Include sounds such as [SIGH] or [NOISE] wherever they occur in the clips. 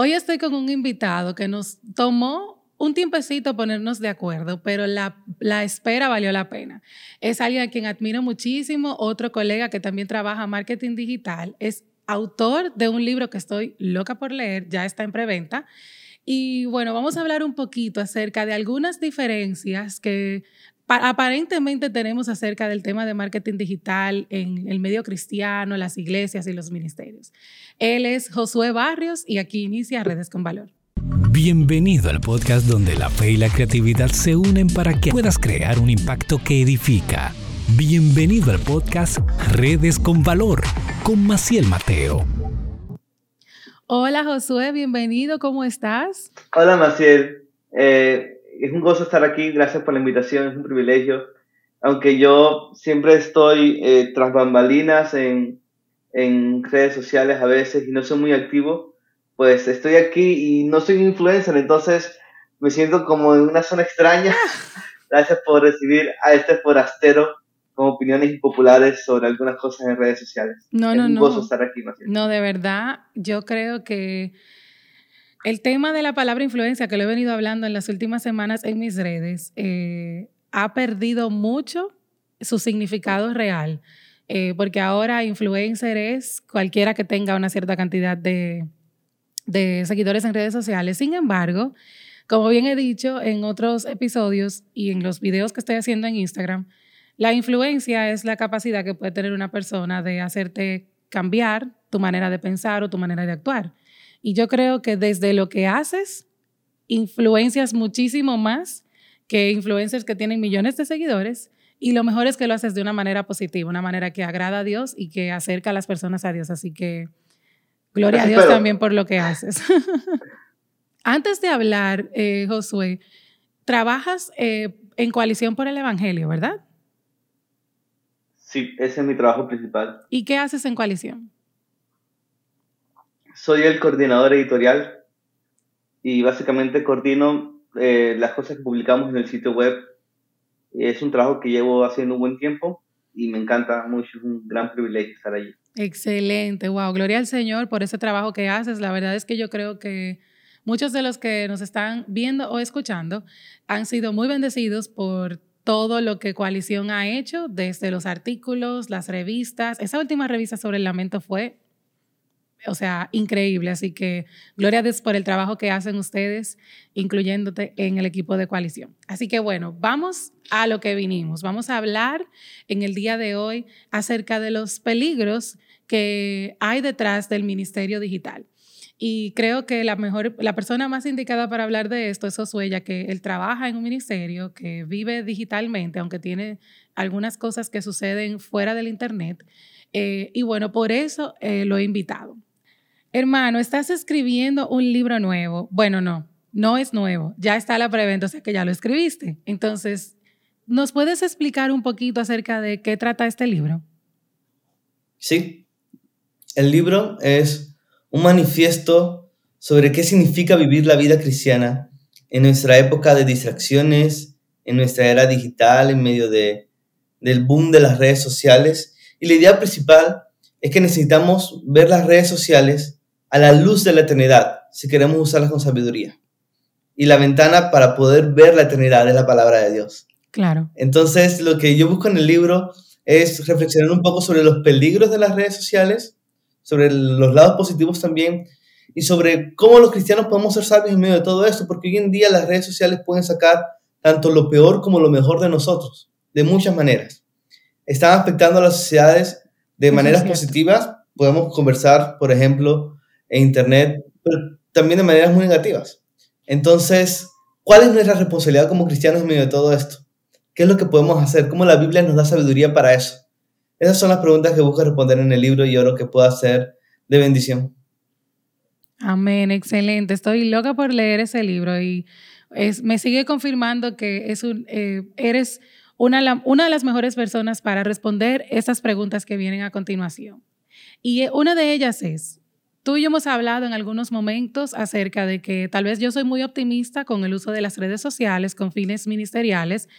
Hoy estoy con un invitado que nos tomó un tiempecito ponernos de acuerdo, pero la, la, espera valió la pena. Es alguien a quien admiro muchísimo, otro colega que también trabaja marketing digital, es autor de un libro que estoy loca por leer, ya está en preventa. Y bueno, vamos a hablar un poquito acerca de algunas diferencias que aparentemente tenemos acerca del tema de marketing digital en el medio cristiano, las iglesias y los ministerios. Él es Josué Barrios y aquí inicia Redes con Valor. Bienvenido al podcast donde la fe y la creatividad se unen para que puedas crear un impacto que edifica. Bienvenido al podcast Redes con Valor con Maciel Mateo. Hola Josué, bienvenido, ¿cómo estás? Hola Maciel, eh, es un gozo estar aquí, gracias por la invitación, es un privilegio. Aunque yo siempre estoy eh, tras bambalinas en, en, redes sociales a veces y no soy muy activo, pues estoy aquí y no soy influencer, entonces me siento como en una zona extraña. [LAUGHS] Gracias por recibir a este forastero con opiniones impopulares sobre algunas cosas en redes sociales. No, es no, un no. gozo estar aquí, Maciel. No, de verdad, yo creo que el tema de la palabra influencia, que lo he venido hablando en las últimas semanas en mis redes, eh, ha perdido mucho su significado real, eh, porque ahora influencer es cualquiera que tenga una cierta cantidad de, de seguidores en redes sociales. Sin embargo, como bien he dicho en otros episodios y en los videos que estoy haciendo en Instagram, la influencia es la capacidad que puede tener una persona de hacerte cambiar tu manera de pensar o tu manera de actuar. Y yo creo que desde lo que haces, influencias muchísimo más que influencers que tienen millones de seguidores. Y lo mejor es que lo haces de una manera positiva, una manera que agrada a Dios y que acerca a las personas a Dios. Así que gloria a Dios también por lo que haces. [LAUGHS] Antes de hablar, eh, Josué, trabajas eh, en Coalición por el Evangelio, ¿verdad? Sí, ese es mi trabajo principal. ¿Y qué haces en Coalición? Soy el coordinador editorial y básicamente coordino eh, las cosas que publicamos en el sitio web. Es un trabajo que llevo haciendo un buen tiempo y me encanta mucho, es un gran privilegio estar allí. Excelente, wow, gloria al Señor por ese trabajo que haces. La verdad es que yo creo que muchos de los que nos están viendo o escuchando han sido muy bendecidos por todo lo que Coalición ha hecho, desde los artículos, las revistas. Esa última revista sobre el lamento fue o sea, increíble. Así que gloria a Dios por el trabajo que hacen ustedes, incluyéndote en el equipo de coalición. Así que bueno, vamos a lo que vinimos. Vamos a hablar en el día de hoy acerca de los peligros que hay detrás del ministerio digital. Y creo que la mejor, la persona más indicada para hablar de esto es ya que él trabaja en un ministerio que vive digitalmente, aunque tiene algunas cosas que suceden fuera del Internet. Eh, y bueno, por eso eh, lo he invitado. Hermano, estás escribiendo un libro nuevo. Bueno, no, no es nuevo. Ya está la preventa, o sea que ya lo escribiste. Entonces, ¿nos puedes explicar un poquito acerca de qué trata este libro? Sí. El libro es un manifiesto sobre qué significa vivir la vida cristiana en nuestra época de distracciones, en nuestra era digital, en medio de, del boom de las redes sociales. Y la idea principal es que necesitamos ver las redes sociales a la luz de la eternidad, si queremos usarlas con sabiduría. Y la ventana para poder ver la eternidad es la palabra de Dios. Claro. Entonces, lo que yo busco en el libro es reflexionar un poco sobre los peligros de las redes sociales, sobre los lados positivos también, y sobre cómo los cristianos podemos ser sabios en medio de todo esto, porque hoy en día las redes sociales pueden sacar tanto lo peor como lo mejor de nosotros, de muchas maneras. Están afectando a las sociedades de maneras positivas. Podemos conversar, por ejemplo, e Internet, pero también de maneras muy negativas. Entonces, ¿cuál es nuestra responsabilidad como cristianos en medio de todo esto? ¿Qué es lo que podemos hacer? ¿Cómo la Biblia nos da sabiduría para eso? Esas son las preguntas que busco responder en el libro y oro que pueda ser de bendición. Amén, excelente. Estoy loca por leer ese libro y es, me sigue confirmando que es un, eh, eres una, una de las mejores personas para responder esas preguntas que vienen a continuación. Y eh, una de ellas es, Tú y yo hemos hablado en algunos momentos acerca de que tal vez yo soy muy optimista con el uso de las redes sociales con fines ministeriales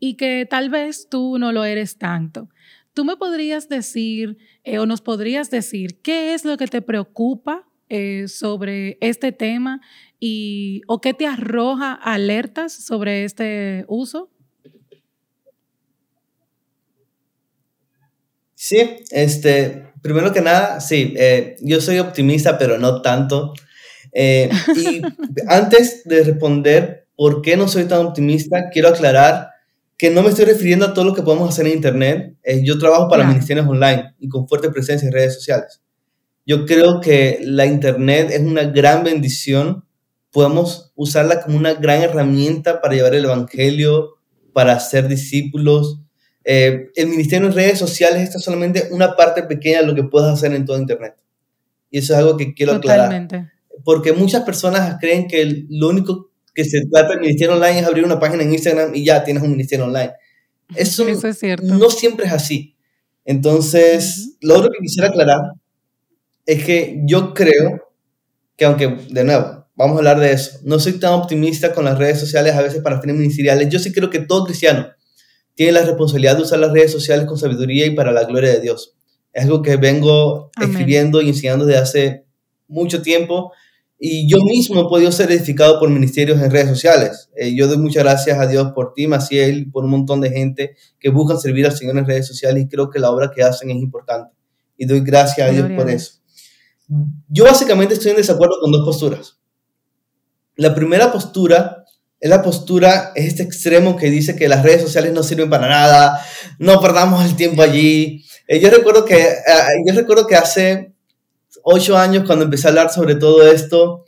y que tal vez tú no lo eres tanto. ¿Tú me podrías decir eh, o nos podrías decir qué es lo que te preocupa eh, sobre este tema y o qué te arroja alertas sobre este uso? Sí, este, primero que nada, sí, eh, yo soy optimista, pero no tanto. Eh, y [LAUGHS] antes de responder por qué no soy tan optimista, quiero aclarar que no me estoy refiriendo a todo lo que podemos hacer en Internet. Eh, yo trabajo para ministerios online y con fuerte presencia en redes sociales. Yo creo que la Internet es una gran bendición. Podemos usarla como una gran herramienta para llevar el Evangelio, para ser discípulos. Eh, el ministerio en redes sociales está solamente una parte pequeña de lo que puedes hacer en todo Internet. Y eso es algo que quiero Totalmente. aclarar. Porque muchas personas creen que lo único que se trata del ministerio online es abrir una página en Instagram y ya tienes un ministerio online. Eso, es cierto. no siempre es así. Entonces, lo otro que quisiera aclarar es que yo creo que aunque, de nuevo, vamos a hablar de eso, no soy tan optimista con las redes sociales a veces para fines ministeriales. Yo sí creo que todo cristiano tiene la responsabilidad de usar las redes sociales con sabiduría y para la gloria de Dios. Es algo que vengo escribiendo y enseñando desde hace mucho tiempo y yo mismo he podido ser edificado por ministerios en redes sociales. Eh, yo doy muchas gracias a Dios por ti, Maciel, por un montón de gente que buscan servir al Señor en redes sociales y creo que la obra que hacen es importante. Y doy gracias a Dios por eso. Yo básicamente estoy en desacuerdo con dos posturas. La primera postura es la postura, es este extremo que dice que las redes sociales no sirven para nada, no perdamos el tiempo allí. Eh, yo, recuerdo que, eh, yo recuerdo que hace ocho años cuando empecé a hablar sobre todo esto,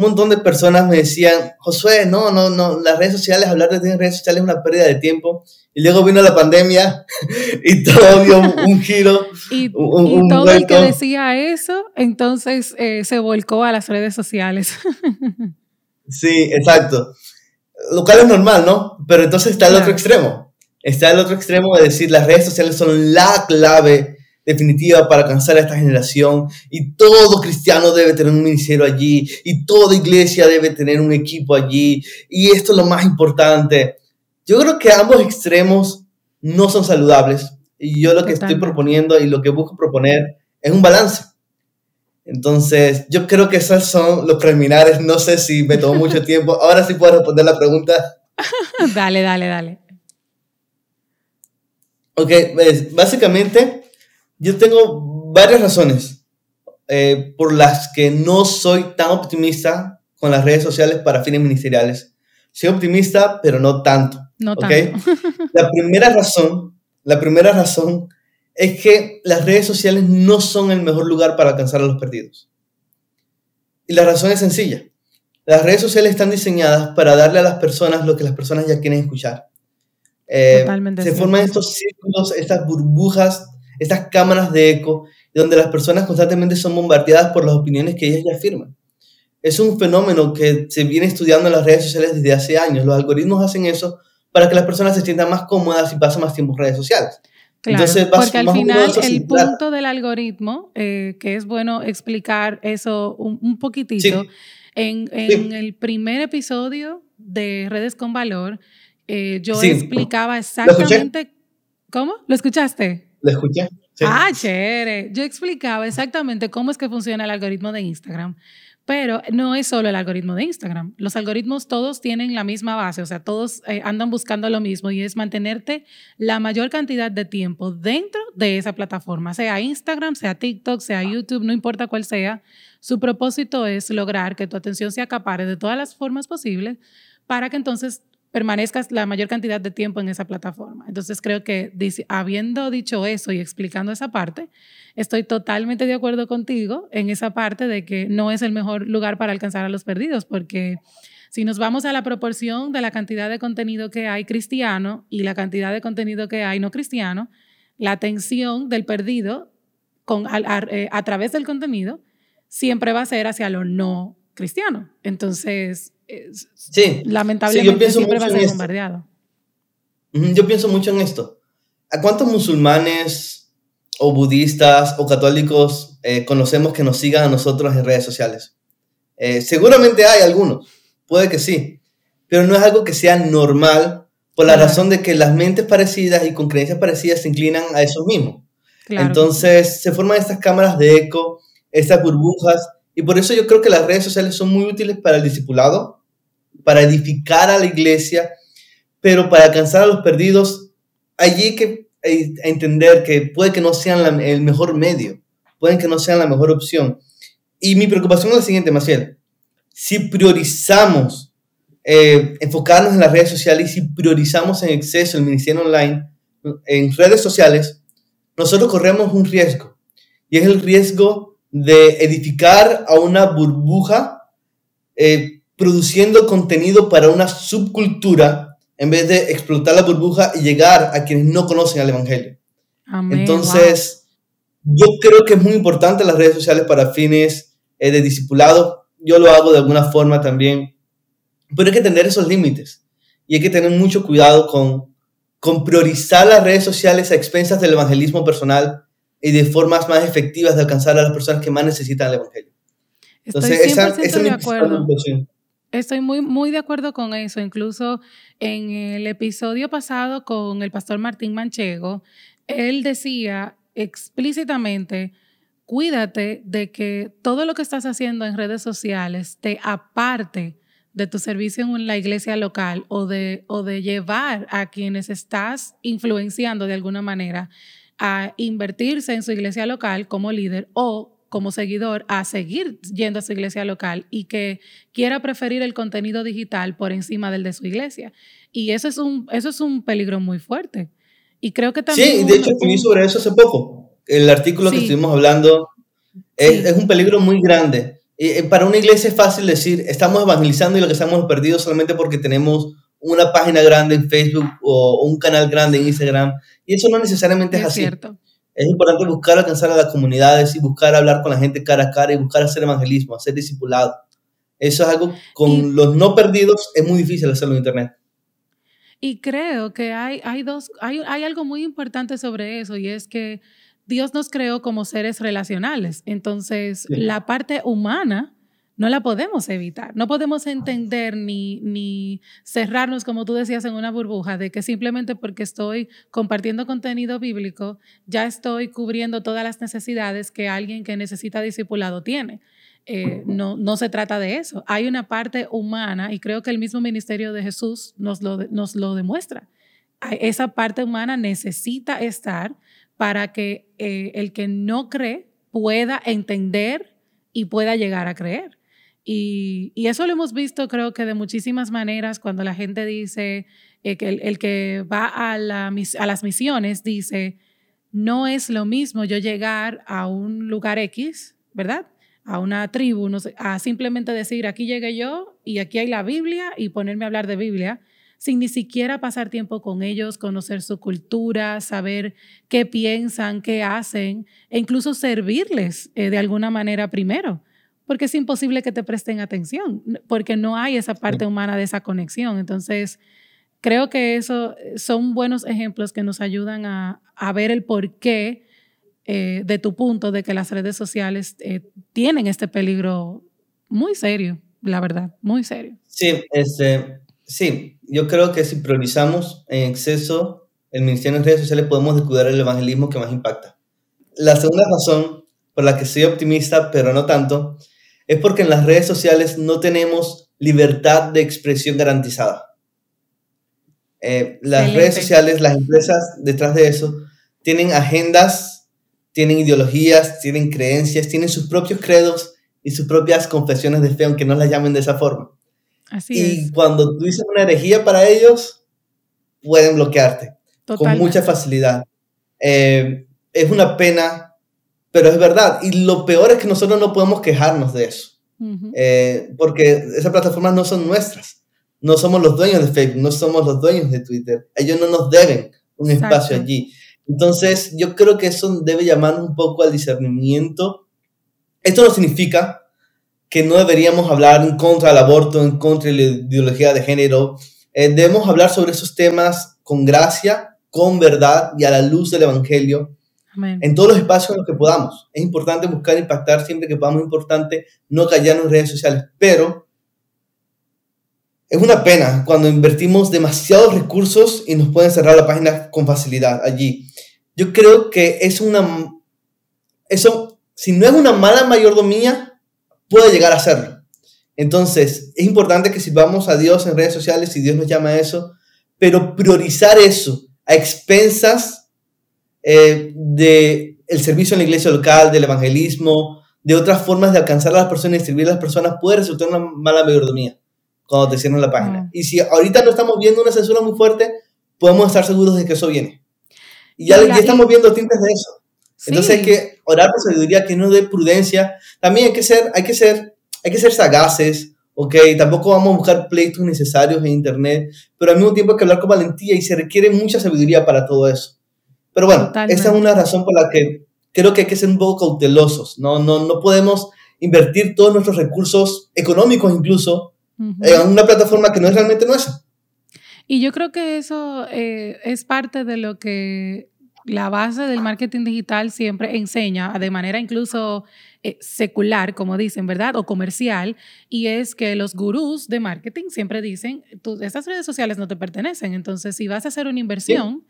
un montón de personas me decían, Josué, no, no, no, las redes sociales, hablar de redes sociales es una pérdida de tiempo. Y luego vino la pandemia [LAUGHS] y todo dio un giro. y, todo el que decía eso, entonces eh, se volcó a las redes sociales. [LAUGHS] sí, exacto. Lo cual es normal, ¿no? Pero entonces está el otro extremo. Está el otro extremo de decir las redes sociales son la clave definitiva para alcanzar a esta generación y todo cristiano debe tener un ministerio allí y toda iglesia debe tener un equipo allí y esto es lo más importante. Yo creo que ambos extremos no son saludables y yo lo que estoy proponiendo y lo que busco proponer es un balance. Entonces, yo creo que esos son los preliminares. No sé si me tomó mucho [LAUGHS] tiempo. Ahora sí puedo responder la pregunta. [LAUGHS] dale, dale, dale. Ok, pues, básicamente yo tengo varias razones eh, por las que no soy tan optimista con las redes sociales para fines ministeriales. Soy optimista, pero no tanto. No tanto. la [LAUGHS] primera razón, la primera razón es que las redes sociales no son el mejor lugar para alcanzar a los perdidos. Y la razón es sencilla. Las redes sociales están diseñadas para darle a las personas lo que las personas ya quieren escuchar. Eh, se forman estos círculos, estas burbujas estas cámaras de eco, donde las personas constantemente son bombardeadas por las opiniones que ellas ya afirman. Es un fenómeno que se viene estudiando en las redes sociales desde hace años. Los algoritmos hacen eso para que las personas se sientan más cómodas y pasen más tiempo en redes sociales. Claro, porque al final el punto del algoritmo, eh, que es bueno explicar eso un, poquitito, en, el primer episodio de Redes con Valor, eh, yo explicaba exactamente... ¿Cómo? ¿Lo escuchaste? ¿Lo escuché? Ah, chévere. Yo explicaba exactamente cómo es que funciona el algoritmo de Instagram. Pero no es solo el algoritmo de Instagram. Los algoritmos todos tienen la misma base, o sea, todos eh, andan buscando lo mismo y es mantenerte la mayor cantidad de tiempo dentro de esa plataforma, sea Instagram, sea TikTok, sea YouTube, no importa cuál sea. Su propósito es lograr que tu atención se acapare de todas las formas posibles para que entonces permanezcas la mayor cantidad de tiempo en esa plataforma. Entonces creo que habiendo dicho eso y explicando esa parte, estoy totalmente de acuerdo contigo en esa parte de que no es el mejor lugar para alcanzar a los perdidos, porque si nos vamos a la proporción de la cantidad de contenido que hay cristiano y la cantidad de contenido que hay no cristiano, la atención del perdido eh, a través del contenido siempre va a ser hacia lo no cristiano. Entonces, sí, lamentablemente siempre va a ser bombardeado. Yo pienso mucho en esto. ¿A cuántos musulmanes o budistas o católicos eh, conocemos que nos sigan a nosotros en redes sociales? Eh, seguramente hay algunos, puede que sí, pero no es algo que sea normal por la razón de que las mentes parecidas y con creencias parecidas se inclinan a eso mismo. Entonces se forman estas cámaras de eco, estas burbujas Y por eso yo creo que las redes sociales son muy útiles para el discipulado, para edificar a la iglesia, pero para alcanzar a los perdidos, allí hay que entender que puede que no sean el mejor medio, pueden que no sean la mejor opción. Y mi preocupación es la siguiente, Maciel. Si priorizamos eh, enfocarnos en las redes sociales y si priorizamos en exceso el ministerio online en redes sociales, nosotros corremos un riesgo. Y es el riesgo de edificar a una burbuja eh, produciendo contenido para una subcultura en vez de explotar la burbuja y llegar a quienes no conocen al Evangelio. Entonces, yo creo que es muy importante las redes sociales para fines eh, de discipulado. Yo lo hago de alguna forma también, pero hay que tener esos límites y hay que tener mucho cuidado con, con priorizar las redes sociales a expensas del evangelismo personal y de formas más efectivas de alcanzar a las personas que más necesitan el Evangelio. Entonces, esa, esa es mi de acuerdo. Estoy muy, muy de acuerdo con eso. Incluso en el episodio pasado con el pastor Martín Manchego, él decía explícitamente, cuídate de que todo lo que estás haciendo en redes sociales te aparte de tu servicio en la iglesia local o de, o de llevar a quienes estás influenciando de alguna manera a invertirse en su iglesia local como líder o como seguidor a seguir yendo a su iglesia local y que quiera preferir el contenido digital por encima del de su iglesia. Y eso es un, eso es un peligro muy fuerte. Y creo que también... Sí, de hecho escribí sobre eso hace poco. El artículo que estuvimos hablando es, es, un peligro muy grande. Y para una iglesia es fácil decir, estamos evangelizando y lo que estamos perdidos solamente porque tenemos una página grande en Facebook o un canal grande en Instagram. Y eso no necesariamente es, así. Cierto. Es importante buscar alcanzar a las comunidades y buscar hablar con la gente cara a cara y buscar hacer evangelismo, hacer discipulado. Eso es algo con los no perdidos, es muy difícil hacerlo en Internet. Y creo que hay, hay, dos, hay, hay algo muy importante sobre eso y es que Dios nos creó como seres relacionales. Entonces, la parte humana no la podemos evitar. No podemos entender ni, cerrarnos, como tú decías, en una burbuja de que simplemente porque estoy compartiendo contenido bíblico, ya estoy cubriendo todas las necesidades que alguien que necesita discipulado tiene. Eh, no, se trata de eso. Hay una parte humana y creo que el mismo ministerio de Jesús nos lo, nos lo demuestra. Esa parte humana necesita estar para que eh, el que no cree pueda entender y pueda llegar a creer. Y, eso lo hemos visto creo que de muchísimas maneras cuando la gente dice eh, que el, que va a, la, a las misiones dice, no es lo mismo yo llegar a un lugar X, ¿verdad? A una tribu, no a simplemente decir, aquí llegué yo y aquí hay la Biblia y ponerme a hablar de Biblia, sin ni siquiera pasar tiempo con ellos, conocer su cultura, saber qué piensan, qué hacen, e incluso servirles eh, de alguna manera primero porque es imposible que te presten atención, porque no hay esa parte humana de esa conexión. Entonces, creo que eso eh, son buenos ejemplos que nos ayudan a, ver el porqué eh, de tu punto de que las redes sociales eh, tienen este peligro muy serio, la verdad, muy serio. Sí, este, sí, yo creo que si priorizamos en exceso el ministerio en redes sociales podemos descuidar el evangelismo que más impacta. La segunda razón por la que soy optimista, pero no tanto, es porque en las redes sociales no tenemos libertad de expresión garantizada. Eh, las redes sociales, las empresas detrás de eso, tienen agendas, tienen ideologías, tienen creencias, tienen sus propios credos y sus propias confesiones de fe, aunque no las llamen de esa forma. Así y cuando tú dices una herejía para ellos, pueden bloquearte con mucha facilidad. Eh, es una pena pero es verdad. Y lo peor es que nosotros no podemos quejarnos de eso. Eh, porque esas plataformas no son nuestras. No somos los dueños de Facebook, no somos los dueños de Twitter. Ellos no nos deben un espacio allí. Entonces, yo creo que eso debe llamar un poco al discernimiento. Esto no significa que no deberíamos hablar en contra del aborto, en contra de la ideología de género. Eh, debemos hablar sobre esos temas con gracia, con verdad y a la luz del Evangelio en todos los espacios en los que podamos. Es importante buscar impactar siempre que podamos, es importante no callarnos en redes sociales, pero es una pena cuando invertimos demasiados recursos y nos pueden cerrar la página con facilidad allí. Yo creo que es una... Eso, si no es una mala mayordomía, puede llegar a hacerlo. Entonces, es importante que sirvamos a Dios en redes sociales, si Dios nos llama a eso, pero priorizar eso a expensas eh, de el servicio en la iglesia local, del evangelismo, de otras formas de alcanzar a las personas y servir a las personas, puede resultar una mala mayordomía cuando te cierran la página. Y si ahorita no estamos viendo una censura muy fuerte, podemos estar seguros de que eso viene. Y ya, ya estamos viendo tintes de eso. Entonces hay que orar por sabiduría, que no dé prudencia. También hay que ser, hay que ser, hay que ser sagaces, ¿ok? Tampoco vamos a buscar pleitos necesarios en Internet, pero al mismo tiempo hay que hablar con valentía y se requiere mucha sabiduría para todo eso. Pero bueno, esa es una razón por la que creo que hay que ser un poco cautelosos, ¿no? No, no podemos invertir todos nuestros recursos económicos incluso en una plataforma que no es realmente nuestra. Y yo creo que eso eh, es parte de lo que la base del marketing digital siempre enseña de manera incluso eh, secular, como dicen, ¿verdad? O comercial, y es que los gurús de marketing siempre dicen, estas redes sociales no te pertenecen, entonces si vas a hacer una inversión,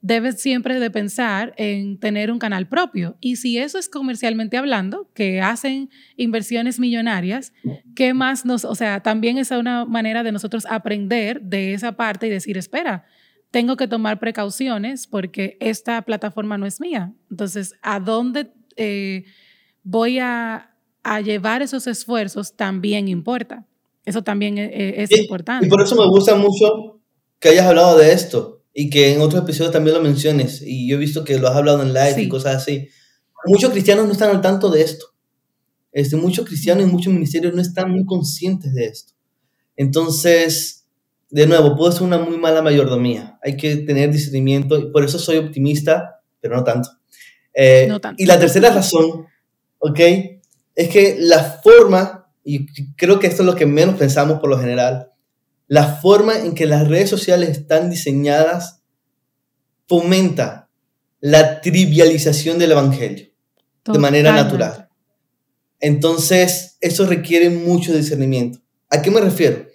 debes siempre de pensar en tener un canal propio. Y si eso es comercialmente hablando, que hacen inversiones millonarias, ¿qué más nos, o sea, también es una manera de nosotros aprender de esa parte y decir, espera, tengo que tomar precauciones porque esta plataforma no es mía. Entonces, ¿a dónde eh, voy a, llevar esos esfuerzos? También importa. Eso también e, e, es, importante. Y por eso me gusta mucho que hayas hablado de esto y que en otros episodios también lo menciones. Y yo he visto que lo has hablado en live y cosas así. Muchos cristianos no están al tanto de esto. Este, muchos cristianos y muchos ministerios no están muy conscientes de esto. Entonces, de nuevo, puede ser una muy mala mayordomía. Hay que tener discernimiento y por eso soy optimista, pero no tanto. Eh, no tanto. Y la tercera razón, ¿ok? Es que la forma, y creo que esto es lo que menos pensamos por lo general, la forma en que las redes sociales están diseñadas fomenta la trivialización del Evangelio de manera natural. Entonces, eso requiere mucho discernimiento. ¿A qué me refiero?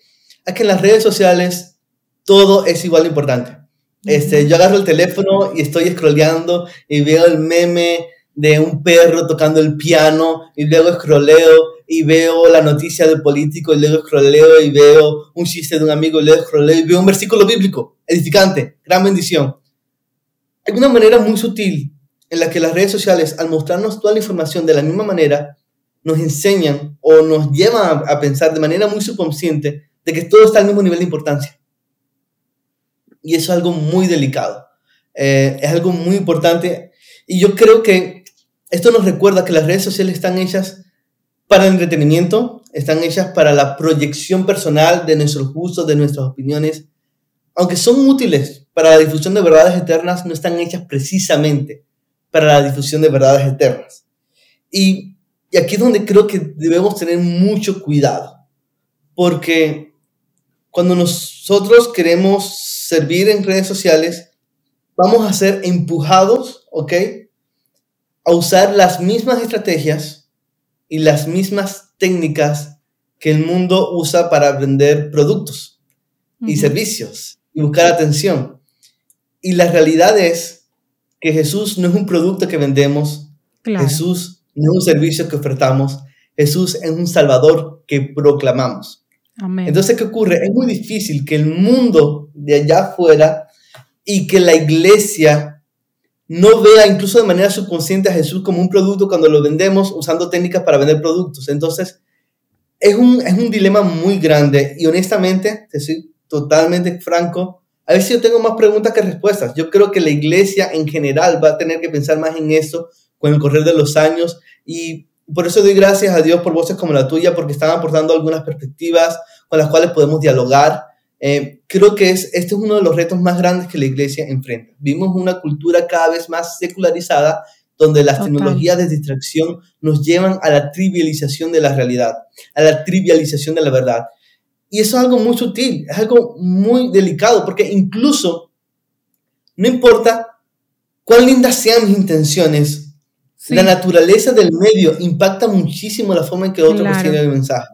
es que en las redes sociales todo es igual de importante. Este, yo agarro el teléfono y estoy scrolleando y veo el meme de un perro tocando el piano y luego scrolleo y veo la noticia del político y luego scrolleo y veo un chiste de un amigo y luego scrolleo y veo un versículo bíblico edificante, gran bendición. Hay una manera muy sutil en la que las redes sociales, al mostrarnos toda la información de la misma manera, nos enseñan o nos llevan a pensar de manera muy subconsciente de que todo está al mismo nivel de importancia. Y eso es algo muy delicado. Eh, es algo muy importante. Y yo creo que esto nos recuerda que las redes sociales están hechas para el entretenimiento, están hechas para la proyección personal de nuestros gustos, de nuestras opiniones. Aunque son útiles para la difusión de verdades eternas, no están hechas precisamente para la difusión de verdades eternas. Y, aquí es donde creo que debemos tener mucho cuidado, porque cuando nosotros queremos servir en redes sociales, vamos a ser empujados, ¿ok? A usar las mismas estrategias y las mismas técnicas que el mundo usa para vender productos y servicios y buscar atención. Y la realidad es que Jesús no es un producto que vendemos, Jesús no es un servicio que ofertamos, Jesús es un Salvador que proclamamos. Entonces, ¿qué ocurre? Es muy difícil que el mundo de allá afuera y que la iglesia no vea incluso de manera subconsciente a Jesús como un producto cuando lo vendemos usando técnicas para vender productos. Entonces, es un, es un dilema muy grande y honestamente, te soy totalmente franco, a si yo tengo más preguntas que respuestas. Yo creo que la iglesia en general va a tener que pensar más en esto con el correr de los años y por eso doy gracias a Dios por voces como la tuya, porque están aportando algunas perspectivas con las cuales podemos dialogar. Eh, creo que es, este es uno de los retos más grandes que la iglesia enfrenta. Vimos una cultura cada vez más secularizada, donde las tecnologías de distracción nos llevan a la trivialización de la realidad, a la trivialización de la verdad. Y eso es algo muy sutil, es algo muy delicado, porque incluso no importa cuán lindas sean mis intenciones, la naturaleza del medio impacta muchísimo la forma en que otros claro. reciben el mensaje.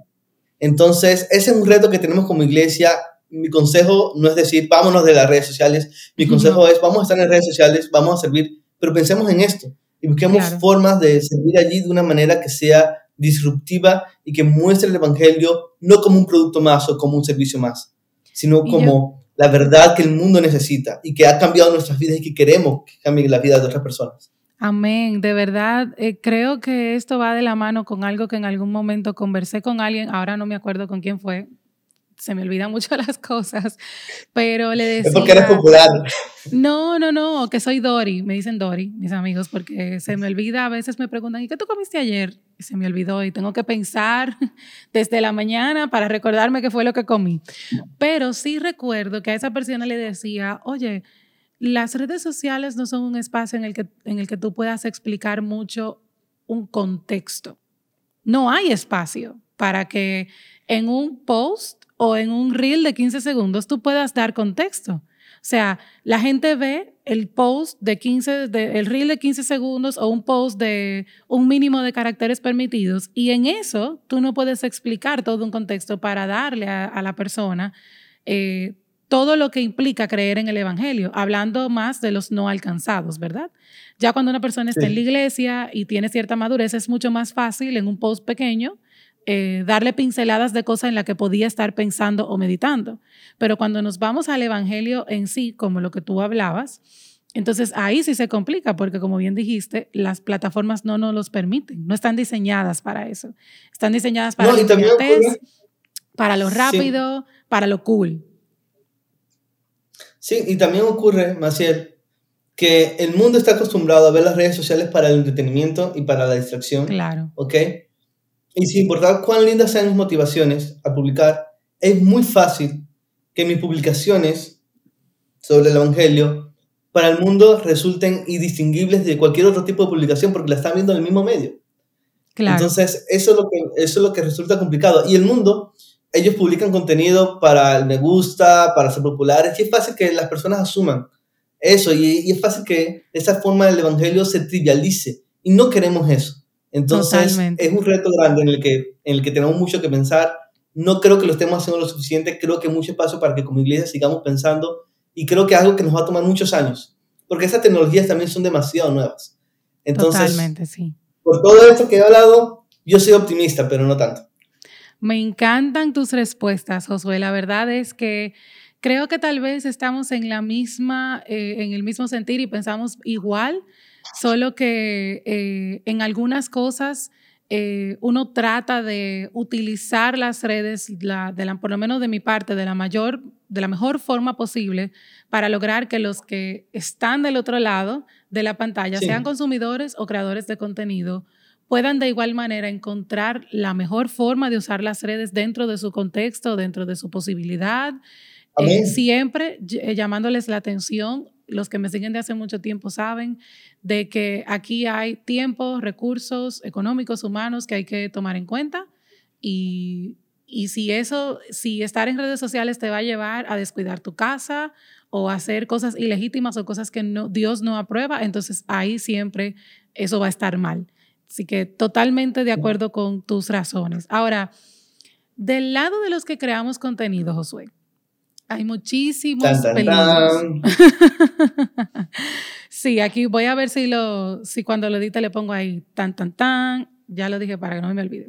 Entonces, ese es un reto que tenemos como iglesia. Mi consejo no es decir, vámonos de las redes sociales. Mi consejo es, vamos a estar en redes sociales, vamos a servir, pero pensemos en esto y busquemos formas de servir allí de una manera que sea disruptiva y que muestre el Evangelio no como un producto más o como un servicio más, sino como la verdad que el mundo necesita y que ha cambiado nuestras vidas y que queremos que cambie la vida de otras personas. Amén, de verdad, eh, creo que esto va de la mano con algo que en algún momento conversé con alguien, ahora no me acuerdo con quién fue, se me olvidan mucho [LAUGHS] las cosas, pero le decía... Es porque eres popular. No, no, no, que soy Dori, me dicen Dori, mis amigos, porque se me olvida, a veces me preguntan, ¿y qué tú comiste ayer? Y se me olvidó y tengo que pensar [LAUGHS] desde la mañana para recordarme qué fue lo que comí. Pero sí recuerdo que a esa persona le decía, oye, las redes sociales no son un espacio en el que, en el que tú puedas explicar mucho un contexto. No hay espacio para que en un post o en un reel de 15 segundos tú puedas dar contexto. O sea, la gente ve el post de 15, de, el reel de 15 segundos o un post de un mínimo de caracteres permitidos y en eso tú no puedes explicar todo un contexto para darle a, la persona eh, todo lo que implica creer en el Evangelio, hablando más de los no alcanzados, ¿verdad? Ya cuando una persona está en la iglesia y tiene cierta madurez, es mucho más fácil en un post pequeño eh, darle pinceladas de cosas en las que podía estar pensando o meditando. Pero cuando nos vamos al Evangelio en sí, como lo que tú hablabas, entonces ahí sí se complica porque como bien dijiste, las plataformas no nos los permiten, no están diseñadas para eso. Están diseñadas para, lo para lo rápido, para lo cool. Sí, y también ocurre, Maciel, que el mundo está acostumbrado a ver las redes sociales para el entretenimiento y para la distracción. Claro. ¿Ok? Y sin importar cuán lindas sean mis motivaciones a publicar, es muy fácil que mis publicaciones sobre el Evangelio para el mundo resulten indistinguibles de cualquier otro tipo de publicación porque la están viendo en el mismo medio. Claro. Entonces, eso es, lo que, eso es lo que resulta complicado. Y el mundo, ellos publican contenido para el me gusta, para ser populares, y es fácil que las personas asuman eso, y, y es fácil que esa forma el Evangelio se trivialice, y no queremos eso. Entonces, es un reto grande en el, que, en el que tenemos mucho que pensar. No creo que lo estemos haciendo lo suficiente, creo que hay mucho espacio para que como iglesia sigamos pensando y creo que es algo que nos va a tomar muchos años, porque esas tecnologías también son demasiado nuevas. Entonces, Totalmente, sí. Por todo esto que he hablado, yo soy optimista, pero no tanto. Me encantan tus respuestas, Josué. La verdad es que creo que tal vez estamos en la misma, eh, en el mismo sentir y pensamos igual, Solo que eh, en algunas cosas eh, uno trata de utilizar las redes, de por lo menos de mi parte, de la, mayor, de la mejor forma posible para lograr que los que están del otro lado de la pantalla, sean consumidores o creadores de contenido, puedan de igual manera encontrar la mejor forma de usar las redes dentro de su contexto, dentro de su posibilidad, eh, siempre llamándoles la atención los que me siguen de hace mucho tiempo saben de que aquí hay tiempo, recursos económicos, humanos que hay que tomar en cuenta y, si eso, si estar en redes sociales te va a llevar a descuidar tu casa o a hacer cosas ilegítimas o cosas que no, Dios no aprueba, entonces ahí siempre eso va a estar mal. Así que totalmente de acuerdo con tus razones. Ahora, del lado de los que creamos contenido, Josué, hay muchísimos peligros. [LAUGHS] sí, aquí voy a ver si, lo, si cuando lo edite le pongo ahí tan, tan, tan. Ya lo dije para que no me olvide.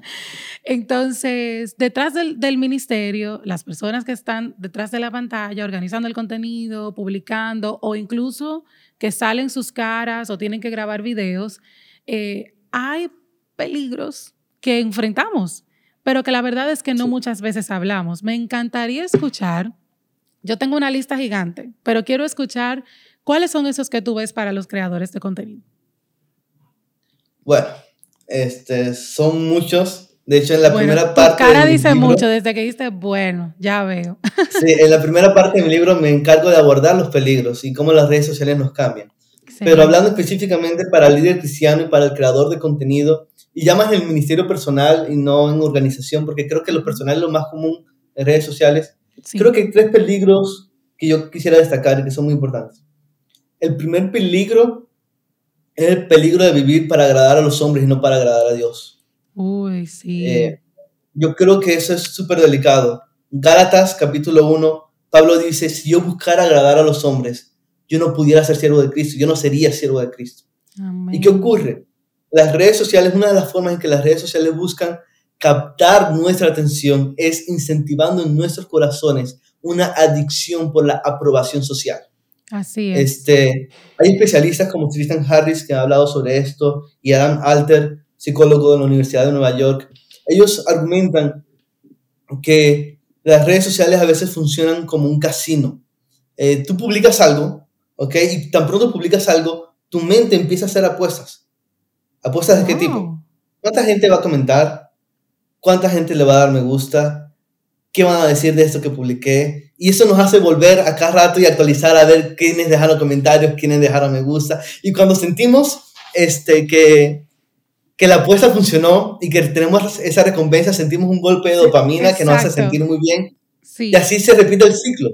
[LAUGHS] Entonces, detrás del, del, ministerio, las personas que están detrás de la pantalla, organizando el contenido, publicando o incluso que salen sus caras o tienen que grabar videos, eh, hay peligros que enfrentamos pero que la verdad es que no muchas veces hablamos. Me encantaría escuchar, yo tengo una lista gigante, pero quiero escuchar cuáles son esos que tú ves para los creadores de contenido. Bueno, este, son muchos. De hecho, en la primera tu parte. cara dice mucho desde que dijiste, bueno, ya veo. [LAUGHS] Sí, en la primera parte de mi libro me encargo de abordar los peligros y cómo las redes sociales nos cambian. Pero hablando específicamente para el líder cristiano y para el creador de contenido, y ya más en el ministerio personal y no en organización, porque creo que lo personal es lo más común en redes sociales. Creo que hay tres peligros que yo quisiera destacar y que son muy importantes. El primer peligro es el peligro de vivir para agradar a los hombres y no para agradar a Dios. Uy, sí. Eh, yo creo que eso es súper delicado. Gálatas capítulo 1, Pablo dice, si yo buscara agradar a los hombres, yo no pudiera ser siervo de Cristo, yo no sería siervo de Cristo. ¿Y qué ocurre? Las redes sociales, una de las formas en que las redes sociales buscan captar nuestra atención es incentivando en nuestros corazones una adicción por la aprobación social. Así es. Este, hay especialistas como Tristan Harris que han hablado sobre esto y Adam Alter, psicólogo de la Universidad de Nueva York. Ellos argumentan que las redes sociales a veces funcionan como un casino. Eh, tú publicas algo, ¿ok? Y tan pronto publicas algo, tu mente empieza a hacer apuestas. ¿Apuestas de qué tipo? ¿Cuánta gente va a comentar? ¿Cuánta gente le va a dar me gusta? ¿Qué van a decir de esto que publiqué? Y eso nos hace volver a cada rato y actualizar a ver quiénes dejaron comentarios, quiénes dejaron me gusta. Y cuando sentimos este, que, que la apuesta funcionó y que tenemos esa recompensa, sentimos un golpe de dopamina que nos hace sentir muy bien. Y así se repite el ciclo.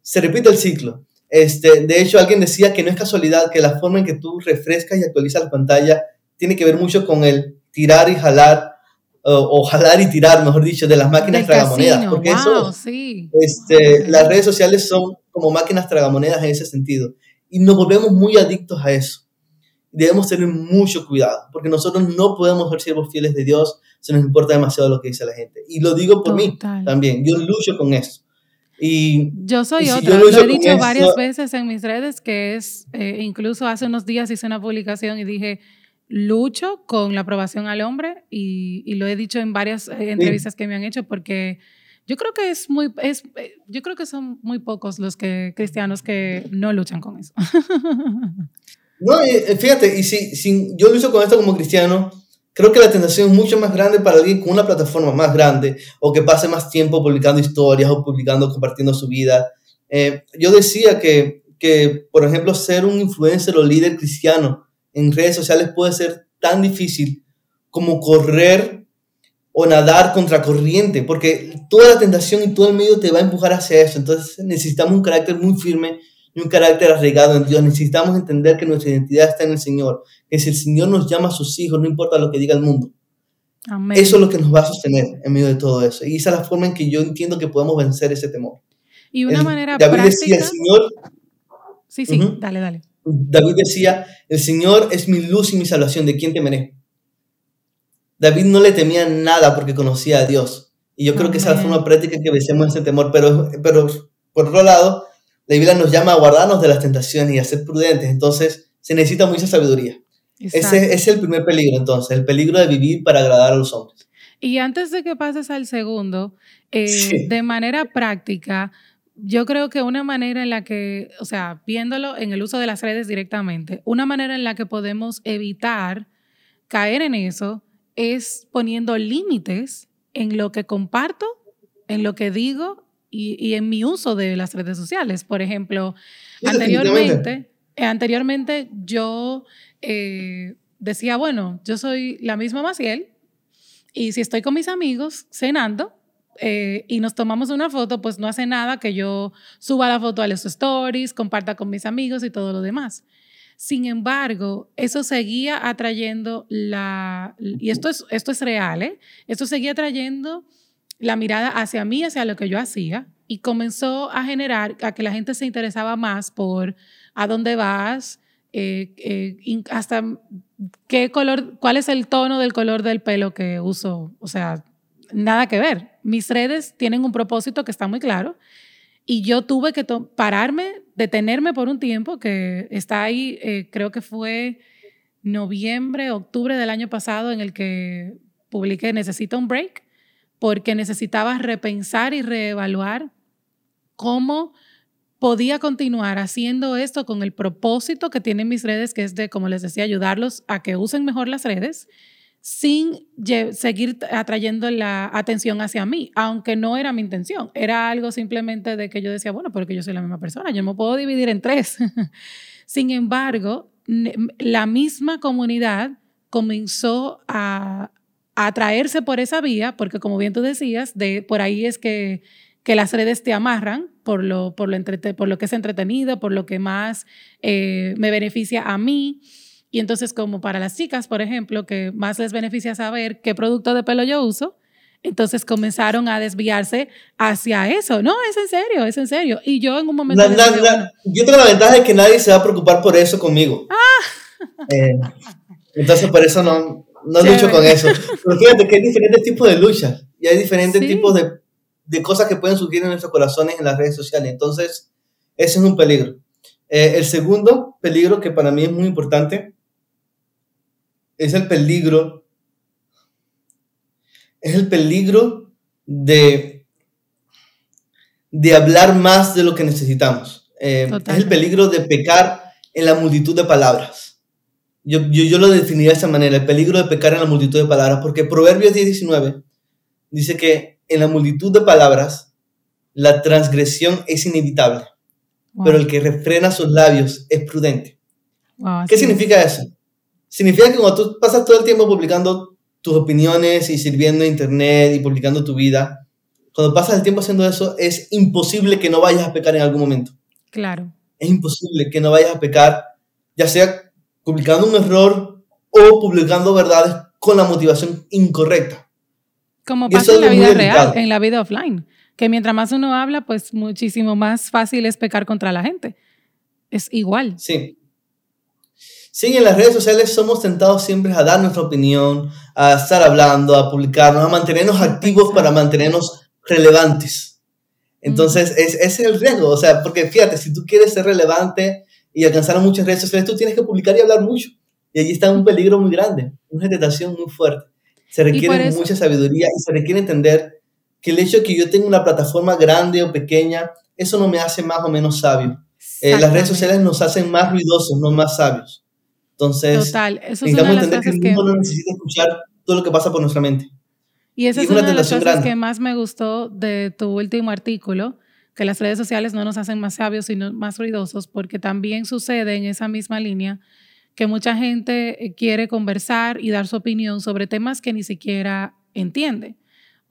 Se repite el ciclo. Este, de hecho, alguien decía que no es casualidad que la forma en que tú refrescas y actualizas la pantalla tiene que ver mucho con el tirar y jalar, o, jalar y tirar, mejor dicho, de las máquinas tragamonedas. Porque eso, este, las redes sociales son como máquinas tragamonedas en ese sentido. Y nos volvemos muy adictos a eso. Debemos tener mucho cuidado, porque nosotros no podemos ser siervos fieles de Dios si nos importa demasiado lo que dice la gente. Y lo digo por mí también. Yo lucho con eso. Y, yo soy otra, lo he dicho varias veces en mis redes, que es, eh, incluso hace unos días hice una publicación y dije, lucho con la aprobación al hombre y, lo he dicho en varias eh, entrevistas que me han hecho porque yo creo que es muy, es, eh, yo creo que son muy pocos los que, cristianos que no luchan con eso. [LAUGHS] no, eh, fíjate, y si, si yo lucho con esto como cristiano, creo que la tentación es mucho más grande para alguien con una plataforma más grande o que pase más tiempo publicando historias o publicando, compartiendo su vida. yo decía que, que, por ejemplo, ser un influencer o líder cristiano en redes sociales puede ser tan difícil como correr o nadar contra corriente, porque toda la tentación y todo el medio te va a empujar hacia eso. Entonces necesitamos un carácter muy firme y un carácter arraigado en Dios. Necesitamos entender que nuestra identidad está en el Señor, que si el Señor nos llama a sus hijos, no importa lo que diga el mundo. Eso es lo que nos va a sostener en medio de todo eso. Y esa es la forma en que yo entiendo que podemos vencer ese temor. Y una manera David Decía, el Señor, sí, sí, dale, dale. David decía, el Señor es mi luz y mi salvación, ¿de quién temeré? David no le temía nada porque conocía a Dios. Y yo creo que esa es la forma práctica en que vencemos ese temor. Pero, pero por otro lado, la Biblia nos llama a guardarnos de las tentaciones y a ser prudentes. Entonces, se necesita mucha sabiduría. Ese, es el primer peligro, entonces, el peligro de vivir para agradar a los hombres. Y antes de que pases al segundo, eh, de manera práctica, yo creo que una manera en la que, o sea, viéndolo en el uso de las redes directamente, una manera en la que podemos evitar caer en eso es poniendo límites en lo que comparto, en lo que digo y, en mi uso de las redes sociales. Por ejemplo, anteriormente, eh, anteriormente yo eh, decía, bueno, yo soy la misma Maciel y si estoy con mis amigos cenando, eh, y nos tomamos una foto, pues no hace nada que yo suba la foto a los stories, comparta con mis amigos y todo lo demás. Sin embargo, eso seguía atrayendo la, y esto es, esto es real, ¿eh? esto seguía atrayendo la mirada hacia mí, hacia lo que yo hacía, y comenzó a generar a que la gente se interesaba más por a dónde vas, eh, eh, hasta qué color, cuál es el tono del color del pelo que uso, o sea, nada que ver. Mis redes tienen un propósito que está muy claro y yo tuve que pararme, detenerme por un tiempo que está ahí, eh, creo que fue noviembre, octubre del año pasado en el que publiqué Necesito un break porque necesitaba repensar y reevaluar cómo podía continuar haciendo esto con el propósito que tienen mis redes, que es de, como les decía, ayudarlos a que usen mejor las redes sin seguir atrayendo la atención hacia mí, aunque no era mi intención. Era algo simplemente de que yo decía, bueno, porque yo soy la misma persona, yo me puedo dividir en tres. [LAUGHS] sin embargo, la misma comunidad comenzó a, atraerse por esa vía, porque como bien tú decías, de, por ahí es que, que las redes te amarran por lo, por, lo por lo que es entretenido, por lo que más eh, me beneficia a mí. Y entonces, como para las chicas, por ejemplo, que más les beneficia saber qué producto de pelo yo uso, entonces comenzaron a desviarse hacia eso. No, es en serio, es en serio. Y yo en un momento... yo tengo la ventaja de que nadie se va a preocupar por eso conmigo. Ah. Eh, Entonces, por eso no, no lucho con eso. Pero fíjate que hay diferentes tipos de luchas y hay diferentes tipos de, de, cosas que pueden surgir en nuestros corazones en las redes sociales. Entonces, ese es un peligro. Eh, el segundo peligro que para mí es muy importante es el peligro, es el peligro de, de hablar más de lo que necesitamos. Eh, es el peligro de pecar en la multitud de palabras. Yo, yo, yo, lo definiría de esta manera, el peligro de pecar en la multitud de palabras, porque Proverbios 10.19 dice que en la multitud de palabras la transgresión es inevitable, pero el que refrena sus labios es prudente. ¿Qué significa eso? Significa que cuando tú pasas todo el tiempo publicando tus opiniones y sirviendo a internet y publicando tu vida, cuando pasas el tiempo haciendo eso, es imposible que no vayas a pecar en algún momento. Claro. Es imposible que no vayas a pecar, ya sea publicando un error o publicando verdades con la motivación incorrecta. Como pasa en la vida real, en la vida offline, que mientras más uno habla, pues muchísimo más fácil es pecar contra la gente. Es igual. Sí. Sí, en las redes sociales somos tentados siempre a dar nuestra opinión, a estar hablando, a publicarnos, a mantenernos activos para mantenernos relevantes. Entonces, es, ese es el riesgo, o sea, porque fíjate, si tú quieres ser relevante y alcanzar a muchas redes sociales, tú tienes que publicar y hablar mucho. Y allí está un peligro muy grande, una tentación muy fuerte. Se requiere mucha sabiduría y se requiere entender que el hecho de que yo tenga una plataforma grande o pequeña, eso no me hace más o menos sabio. Eh, las redes sociales nos hacen más ruidosos, no más sabios. Entonces, Total. Eso es una de las que el mundo no necesita escuchar todo lo que pasa por nuestra mente. Y esa es una, de las cosas que más me gustó de tu último artículo, que las redes sociales no nos hacen más sabios, sino más ruidosos, porque también sucede en esa misma línea que mucha gente eh, quiere conversar y dar su opinión sobre temas que ni siquiera entiende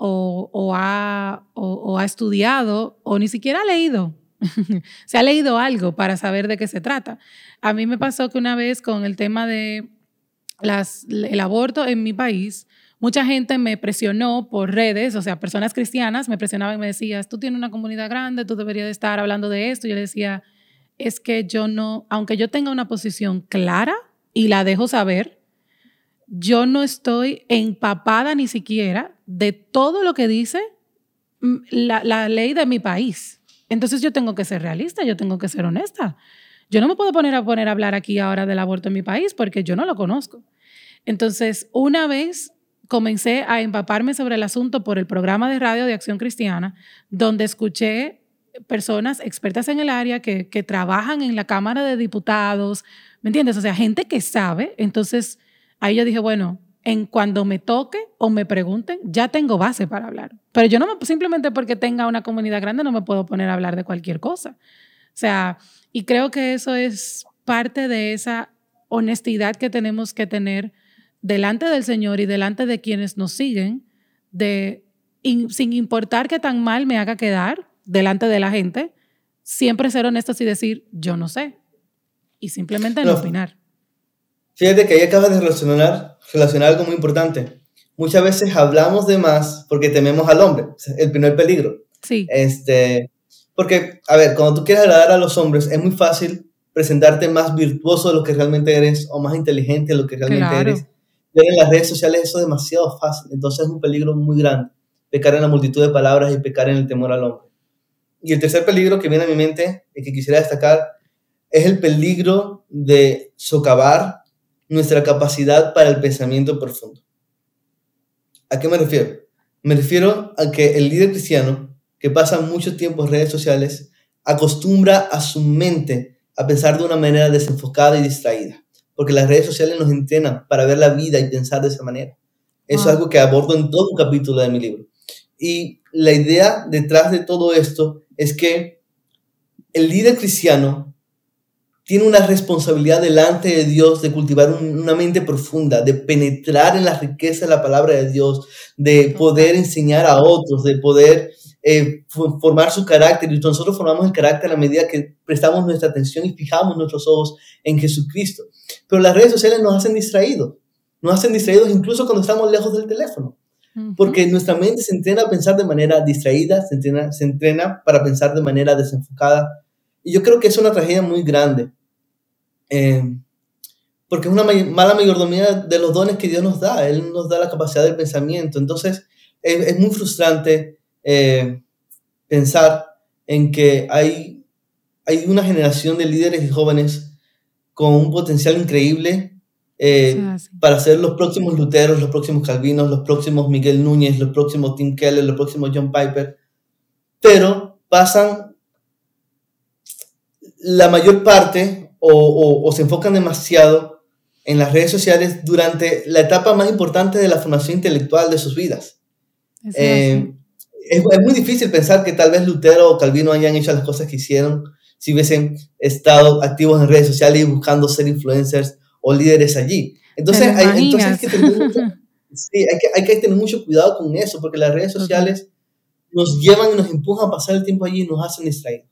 o, ha, o, ha estudiado o ni siquiera ha leído. [LAUGHS] Se ha leído algo para saber de qué se trata. A mí me pasó que una vez con el tema de el aborto en mi país, mucha gente me presionó por redes, o sea, personas cristianas me presionaban y me decían, tú tienes una comunidad grande, tú deberías estar hablando de esto. Yo le decía, es que yo no, aunque yo tenga una posición clara y la dejo saber, yo no estoy empapada ni siquiera de todo lo que dice mm, la, ley de mi país. Entonces yo tengo que ser realista, yo tengo que ser honesta. Yo no me puedo poner a poner a hablar aquí ahora del aborto en mi país porque yo no lo conozco. Entonces, una vez comencé a empaparme sobre el asunto por el programa de radio de Acción Cristiana, donde escuché personas expertas en el área que, que trabajan en la Cámara de Diputados, ¿me entiendes? O sea, gente que sabe. Entonces, ahí yo dije, bueno, en cuando me toque o me pregunten, ya tengo base para hablar. Pero yo no me, simplemente porque tenga una comunidad grande no me puedo poner a hablar de cualquier cosa. O sea, y creo que eso es parte de esa honestidad que tenemos que tener delante del Señor y delante de quienes nos siguen, de sin importar qué tan mal me haga quedar, delante de la gente, siempre ser honestos y decir, yo no sé. Y simplemente no, opinar. Fíjate que ahí acabas de relacionar, relacionar algo muy importante. Muchas veces hablamos de más porque tememos al hombre, el primer peligro. Sí. Este, porque, a ver, cuando tú quieres agradar a los hombres, es muy fácil presentarte más virtuoso de lo que realmente eres o más inteligente de lo que realmente eres. Y en las redes sociales eso es demasiado fácil, entonces es un peligro muy grande, pecar en la multitud de palabras y pecar en el temor al hombre. Y el tercer peligro que viene a mi mente y que quisiera destacar es el peligro de socavar nuestra capacidad para el pensamiento profundo. ¿A qué me refiero? Me refiero a que el líder cristiano que pasa mucho tiempo en redes sociales acostumbra a su mente a pensar de una manera desenfocada y distraída, porque las redes sociales nos entrenan para ver la vida y pensar de esa manera. Eso es ah. algo que abordo en todo un capítulo de mi libro. Y la idea detrás de todo esto es que el líder cristiano tiene una responsabilidad delante de Dios de cultivar una mente profunda, de penetrar en la riqueza de la palabra de Dios, de poder enseñar a otros, de poder eh, formar su carácter. Y nosotros formamos el carácter a la medida que prestamos nuestra atención y fijamos nuestros ojos en Jesucristo. Pero las redes sociales nos hacen distraídos, nos hacen distraídos incluso cuando estamos lejos del teléfono. Porque nuestra mente se entrena a pensar de manera distraída, se entrena, se entrena para pensar de manera desenfocada. Y yo creo que es una tragedia muy grande. Eh, porque es una mala mayordomía de los dones que Dios nos da. Él nos da la capacidad del pensamiento. Entonces, es, muy frustrante eh, pensar en que hay, hay una generación de líderes y jóvenes con un potencial increíble eh, para ser los próximos Luteros, los próximos Calvinos, los próximos Miguel Núñez, los próximos Tim Keller, los próximos John Piper, pero pasan la mayor parte o, o, se enfocan demasiado en las redes sociales durante la etapa más importante de la formación intelectual de sus vidas. Eh, es, es, muy difícil pensar que tal vez Lutero o Calvino hayan hecho las cosas que hicieron si hubiesen estado activos en redes sociales y buscando ser influencers o líderes allí. Entonces, hay, entonces hay, que tener mucho, [LAUGHS] sí, hay, que, hay, que, tener mucho cuidado con eso, porque las redes sociales nos llevan y nos empujan a pasar el tiempo allí y nos hacen distraídos.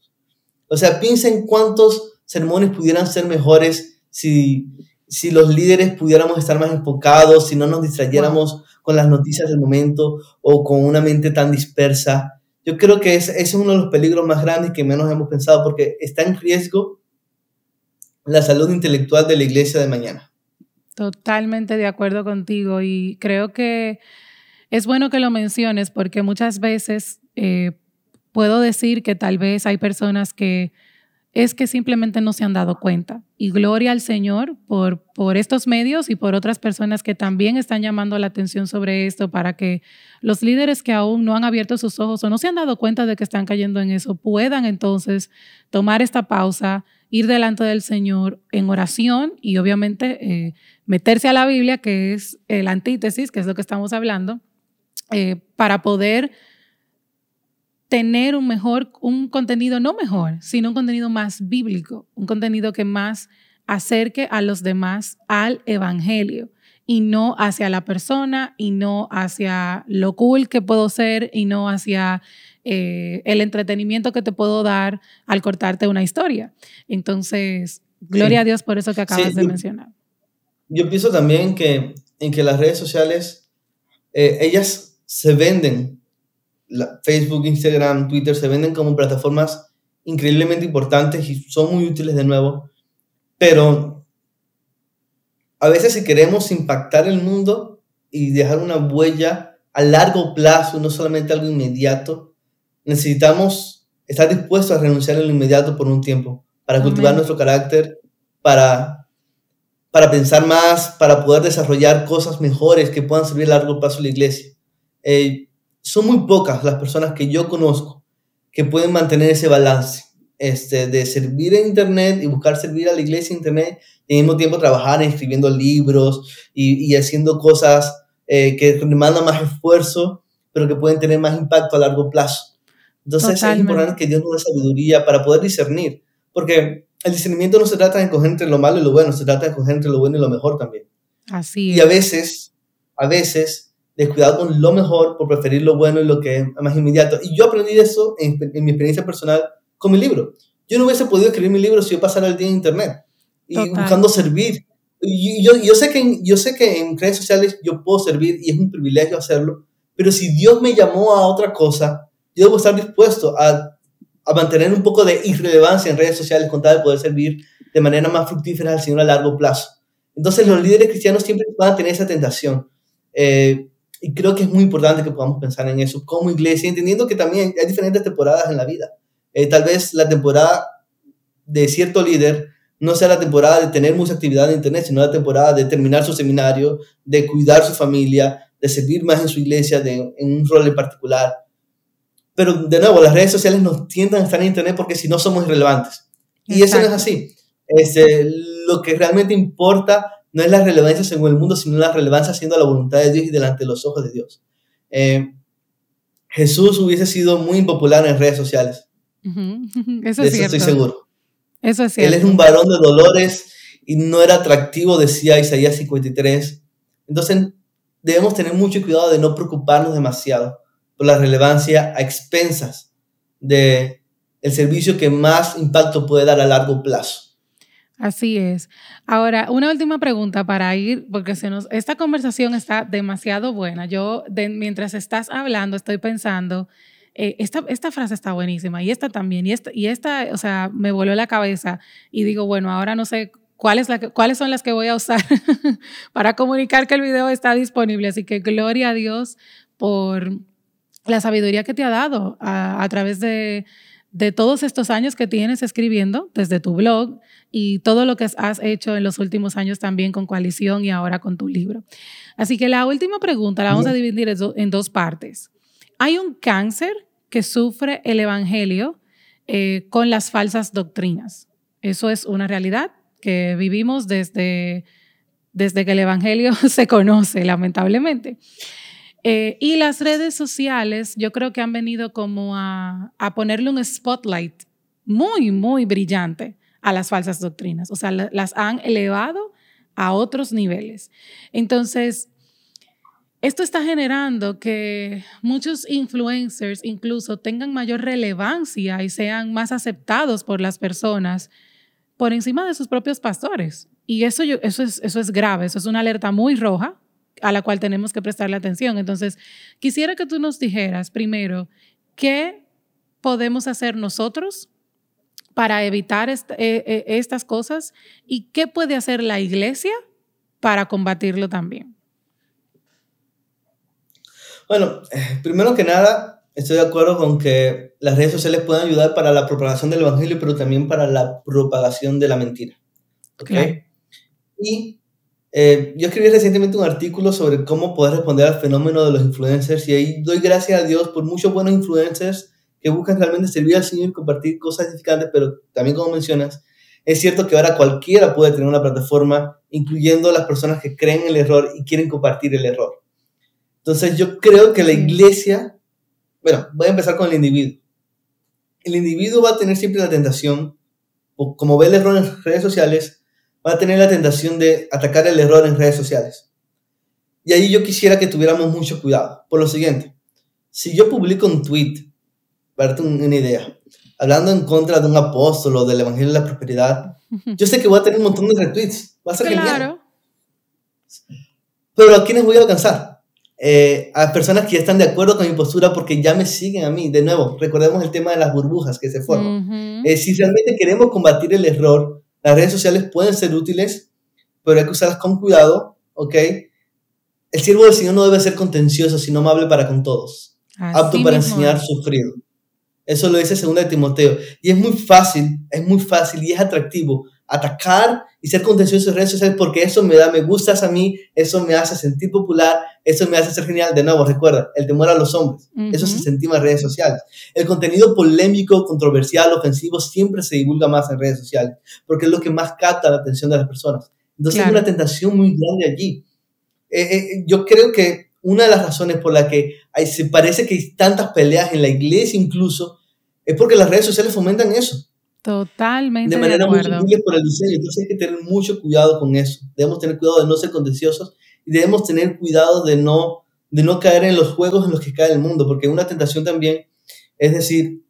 O sea, piensen cuántos sermones pudieran ser mejores si, si los líderes pudiéramos estar más enfocados, si no nos distrayéramos con las noticias del momento o con una mente tan dispersa. Yo creo que ese es uno de los peligros más grandes que menos hemos pensado porque está en riesgo la salud intelectual de la iglesia de mañana. Totalmente de acuerdo contigo y creo que es bueno que lo menciones porque muchas veces eh, puedo decir que tal vez hay personas que es que simplemente no se han dado cuenta. Y gloria al Señor por, por estos medios y por otras personas que también están llamando la atención sobre esto para que los líderes que aún no han abierto sus ojos o no se han dado cuenta de que están cayendo en eso puedan entonces tomar esta pausa, ir delante del Señor en oración y obviamente eh, meterse a la Biblia, que es el antítesis, que es lo que estamos hablando, eh, para poder tener un mejor, un contenido no mejor, sino un contenido más bíblico, un contenido que más acerque a los demás al evangelio y no hacia la persona y no hacia lo cool que puedo ser y no hacia eh, el entretenimiento que te puedo dar al cortarte una historia. Entonces, gloria a Dios por eso que acabas de mencionar. Yo pienso también que en que las redes sociales, eh, ellas se venden Facebook, Instagram, Twitter se venden como plataformas increíblemente importantes y son muy útiles de nuevo, pero a veces si queremos impactar el mundo y dejar una huella a largo plazo, no solamente algo inmediato, necesitamos estar dispuestos a renunciar a lo inmediato por un tiempo, para cultivar nuestro carácter, para, para pensar más, para poder desarrollar cosas mejores que puedan servir a largo plazo a la iglesia. Eh, son muy pocas las personas que yo conozco que pueden mantener ese balance este, de servir en Internet y buscar servir a la iglesia en Internet y al mismo tiempo trabajar escribiendo libros y, haciendo cosas eh, que demandan más esfuerzo, pero que pueden tener más impacto a largo plazo. Entonces es importante que Dios nos dé sabiduría para poder discernir, porque el discernimiento no se trata de escoger entre lo malo y lo bueno, se trata de escoger entre lo bueno y lo mejor también. Así es. Y a veces, a veces descuidado con lo mejor por preferir lo bueno y lo que es más inmediato. Y yo aprendí eso en, mi experiencia personal con mi libro. Yo no hubiese podido escribir mi libro si yo pasara el día en internet y buscando servir. Y yo, yo, sé que, yo sé que en redes sociales yo puedo servir y es un privilegio hacerlo, pero si Dios me llamó a otra cosa, yo debo estar dispuesto a, a mantener un poco de irrelevancia en redes sociales con tal de poder servir de manera más fructífera al Señor a largo plazo. Entonces los líderes cristianos siempre van a tener esa tentación. Eh, y creo que es muy importante que podamos pensar en eso como iglesia, entendiendo que también hay diferentes temporadas en la vida. Eh, tal vez la temporada de cierto líder no sea la temporada de tener mucha actividad en Internet, sino la temporada de terminar su seminario, de cuidar su familia, de servir más en su iglesia, de, en un rol en particular. Pero de nuevo, las redes sociales nos tiendan a estar en Internet porque si no somos irrelevantes. Y eso no es así. Este, lo que realmente importa no es la relevancia según el mundo, sino la relevancia siendo la voluntad de Dios y delante de los ojos de Dios. Eh, Jesús hubiese sido muy impopular en redes sociales. [LAUGHS] Eso es cierto. estoy seguro. Eso es cierto. Él es un varón de dolores y no era atractivo, decía Isaías 53. Entonces, debemos tener mucho cuidado de no preocuparnos demasiado por la relevancia a expensas de el servicio que más impacto puede dar a largo plazo. Así es. Ahora, una última pregunta para ir, porque se esta conversación está demasiado buena. Yo, mientras estás hablando, estoy pensando, eh, esta, frase está buenísima y esta también, y esta, o sea, me voló la cabeza y digo, bueno, ahora no sé cuáles, cuáles son las que voy a usar [LAUGHS] para comunicar que el video está disponible. Así que gloria a Dios por la sabiduría que te ha dado a, través de, de todos estos años que tienes escribiendo, desde tu blog y todo lo que has hecho en los últimos años también con Coalición y ahora con tu libro. Así que la última pregunta la vamos a dividir en dos partes. Hay un cáncer que sufre el Evangelio eh, con las falsas doctrinas. Eso es una realidad que vivimos desde, desde que el Evangelio [LAUGHS] se conoce, lamentablemente. Eh, y las redes sociales yo creo que han venido como a, ponerle un spotlight muy, muy brillante a las falsas doctrinas. O sea, las han elevado a otros niveles. Entonces, esto está generando que muchos influencers incluso tengan mayor relevancia y sean más aceptados por las personas por encima de sus propios pastores. Y eso, eso, es, eso es grave, eso es una alerta muy roja a la cual tenemos que prestarle atención. Entonces, quisiera que tú nos dijeras primero, ¿qué podemos hacer nosotros para evitar eh, eh, estas cosas y qué puede hacer la iglesia para combatirlo también. Bueno, eh, primero que nada, estoy de acuerdo con que las redes sociales pueden ayudar para la propagación del evangelio, pero también para la propagación de la mentira. ¿Ok? Y yo escribí recientemente un artículo sobre cómo poder responder al fenómeno de los influencers y ahí doy gracias a Dios por muchos buenos influencers que buscan realmente servir al Señor y compartir cosas edificantes, pero también como mencionas, es cierto que ahora cualquiera puede tener una plataforma, incluyendo las personas que creen el error y quieren compartir el error. Entonces yo creo que la iglesia, bueno, voy a empezar con el individuo. El individuo va a tener siempre la tentación, o como ve el error en redes sociales, va a tener la tentación de atacar el error en redes sociales. Y ahí yo quisiera que tuviéramos mucho cuidado. Por lo siguiente, si yo publico un tweet para darte una idea, hablando en contra de un apóstol o del Evangelio de la Prosperidad, yo sé que voy a tener un montón de retweets. Va a ser claro. Pero ¿a quiénes voy a alcanzar? Eh, a personas que ya están de acuerdo con mi postura porque ya me siguen a mí. De nuevo, recordemos el tema de las burbujas que se forman. Eh, si realmente queremos combatir el error, las redes sociales pueden ser útiles, pero hay que usarlas con cuidado, ¿ok? El siervo del Señor no debe ser contencioso, sino amable para con todos, apto para enseñar, sufrido. Eso lo dice segunda de Timoteo. Y es muy fácil, es muy fácil y es atractivo atacar y ser contencioso en redes sociales porque eso me da, me gustas a mí, eso me hace sentir popular, eso me hace ser genial. De nuevo, recuerda, el temor a los hombres, eso se sentimos en redes sociales. El contenido polémico, controversial, ofensivo siempre se divulga más en redes sociales porque es lo que más capta la atención de las personas. Entonces hay una tentación muy grande allí. Eh, eh, yo creo que una de las razones por la que hay, se parece que hay tantas peleas en la iglesia incluso es porque las redes sociales fomentan eso. Totalmente. De manera muy simple por el diseño. Entonces hay que tener mucho cuidado con eso. Debemos tener cuidado de no ser contenciosos y debemos tener cuidado de no, de no caer en los juegos en los que cae el mundo, porque una tentación también es decir,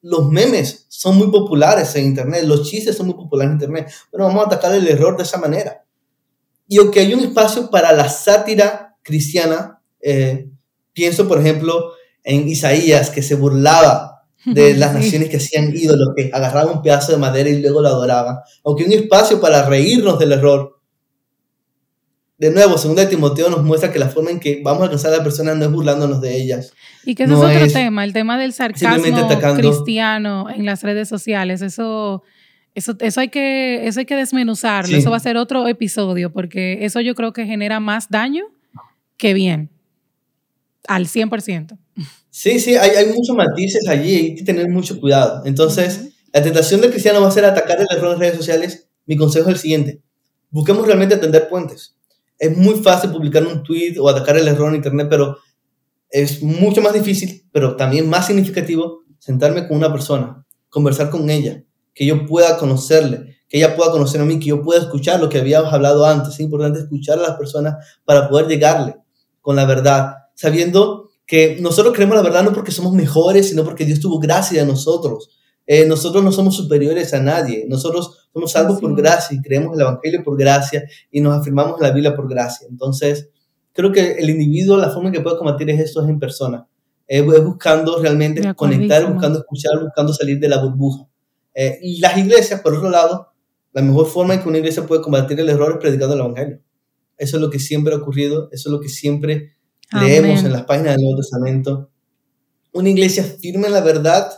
los memes son muy populares en Internet, los chistes son muy populares en Internet. Bueno, vamos a atacar el error de esa manera. Y aunque hay un espacio para la sátira cristiana, eh, pienso, por ejemplo, en Isaías, que se burlaba de [LAUGHS] las naciones que hacían ídolos, que agarraban un pedazo de madera y luego lo adoraban. Aunque un espacio para reírnos del error. De nuevo, segunda de Timoteo nos muestra que la forma en que vamos a alcanzar a las personas no es burlándonos de ellas. Y que ese es otro tema, el tema del sarcasmo cristiano en las redes sociales. Eso, eso, eso, hay, que, eso hay que desmenuzarlo. Eso va a ser otro episodio, porque eso yo creo que genera más daño que bien. Al 100%. Sí, sí, hay, hay muchos matices allí, hay que tener mucho cuidado. Entonces, la tentación del cristiano va a ser atacar el error en redes sociales. Mi consejo es el siguiente, busquemos realmente atender puentes. Es muy fácil publicar un tweet o atacar el error en Internet, pero es mucho más difícil, pero también más significativo, sentarme con una persona, conversar con ella, que yo pueda conocerle, que ella pueda conocer a mí, que yo pueda escuchar lo que habíamos hablado antes. Es importante escuchar a las personas para poder llegarle con la verdad, sabiendo que nosotros creemos la verdad no porque somos mejores, sino porque Dios tuvo gracia a nosotros. Eh, nosotros no somos superiores a nadie, nosotros somos salvos por gracia y creemos el Evangelio por gracia y nos afirmamos en la Biblia por gracia. Entonces, creo que el individuo, la forma en que puede combatir es esto, es en persona. es buscando realmente conectar, buscando escuchar, buscando salir de la burbuja. Eh, y las iglesias, por otro lado, La mejor forma en que una iglesia puede combatir el error es predicando el Evangelio. Eso es lo que siempre ha ocurrido, eso es lo que siempre leemos en las páginas del Nuevo Testamento. Una iglesia firme en la verdad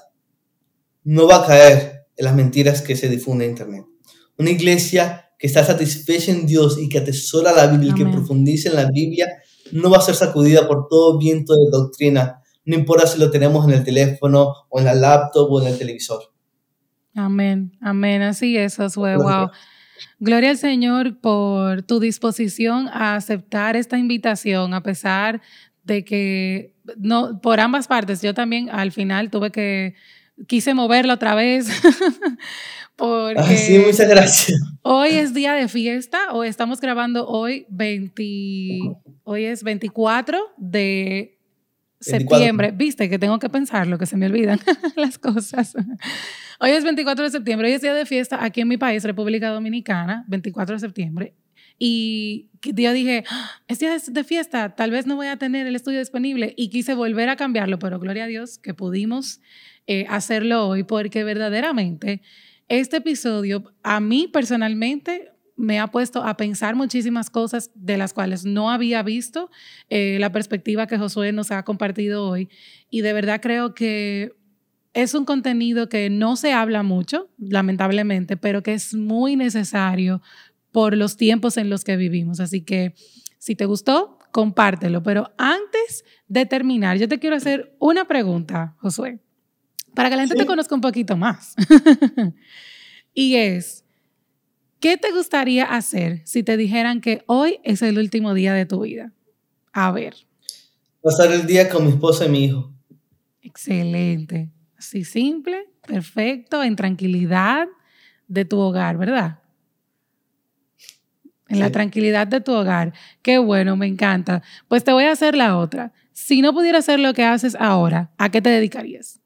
no va a caer en las mentiras que se difunden en Internet. Una iglesia que está satisfecha en Dios y que atesora la Biblia y que profundice en la Biblia no va a ser sacudida por todo viento de doctrina, no importa si lo tenemos en el teléfono o en la laptop o en el televisor. Amén, amén, así es, Josué, wow. Gloria al Señor por tu disposición a aceptar esta invitación, a pesar de que no, por ambas partes, yo también al final tuve que, quise moverlo otra vez. [LAUGHS] porque ah, sí, muchas gracias. Hoy es día de fiesta, o estamos grabando hoy 20, hoy es 24 de septiembre. Viste que tengo que pensarlo, que se me olvidan [LAUGHS] las cosas. Hoy es 24 de septiembre, hoy es día de fiesta aquí en mi país, República Dominicana, 24 de septiembre. Y yo dije, ah, es día de fiesta, tal vez no voy a tener el estudio disponible. Y quise volver a cambiarlo, pero gloria a Dios que pudimos eh, hacerlo hoy, porque verdaderamente este episodio a mí personalmente me ha puesto a pensar muchísimas cosas de las cuales no había visto eh, la perspectiva que Josué nos ha compartido hoy. Y de verdad creo que es un contenido que no se habla mucho, lamentablemente, pero que es muy necesario por los tiempos en los que vivimos. Así que si te gustó, compártelo. Pero antes de terminar, yo te quiero hacer una pregunta, Josué, para que la gente te conozca un poquito más. [LAUGHS] y es, ¿Qué te gustaría hacer si te dijeran que hoy es el último día de tu vida? A ver. Pasar el día con mi esposa y mi hijo. Excelente. Así simple, perfecto, en tranquilidad de tu hogar, ¿verdad? En la tranquilidad de tu hogar. Qué bueno, me encanta. Pues te voy a hacer la otra. Si no pudieras hacer lo que haces ahora, ¿a qué te dedicarías?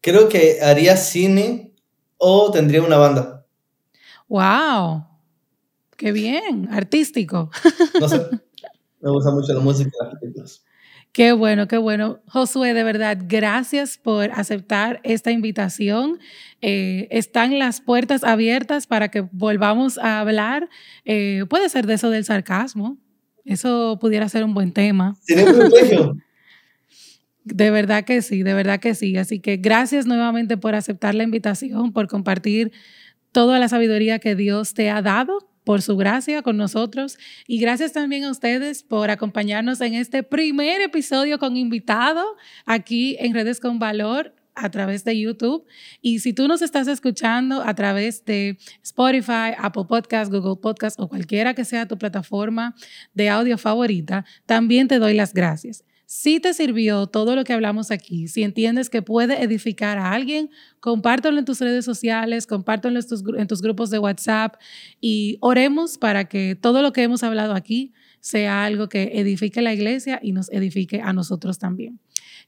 Creo que haría cine o tendría una banda. ¡Wow! ¡Qué bien! Artístico. No sé. [LAUGHS] Me gusta mucho la música y las Qué bueno, qué bueno. Josué, de verdad, gracias por aceptar esta invitación. Eh, están las puertas abiertas para que volvamos a hablar. Eh, puede ser de eso del sarcasmo. Eso pudiera ser un buen tema. un [LAUGHS] De verdad que sí, de verdad que sí. Así que gracias nuevamente por aceptar la invitación, por compartir toda la sabiduría que Dios te ha dado por su gracia con nosotros. Y gracias también a ustedes por acompañarnos en este primer episodio con invitado aquí en Redes con Valor a través de YouTube. Y si tú nos estás escuchando a través de Spotify, Apple Podcast, Google Podcast o cualquiera que sea tu plataforma de audio favorita, también te doy las gracias. Si te sirvió todo lo que hablamos aquí, si entiendes que puede edificar a alguien, compártelo en tus redes sociales, compártelo en tus, grupos de WhatsApp y oremos para que todo lo que hemos hablado aquí sea algo que edifique la iglesia y nos edifique a nosotros también.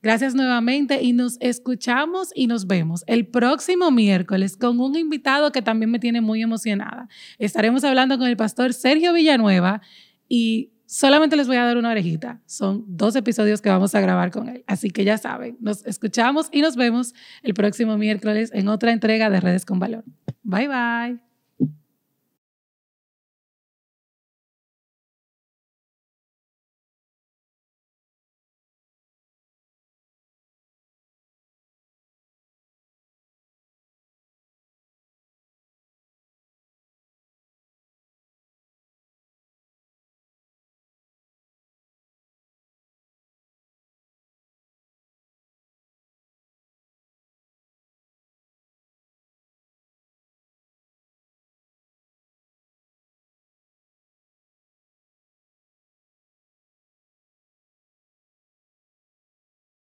Gracias nuevamente y nos escuchamos y nos vemos el próximo miércoles con un invitado que también me tiene muy emocionada. Estaremos hablando con el pastor Sergio Villanueva y Solamente les voy a dar una orejita. Son dos episodios que vamos a grabar con él. Así que ya saben, nos escuchamos y nos vemos el próximo miércoles en otra entrega de Redes con Valor. Bye bye.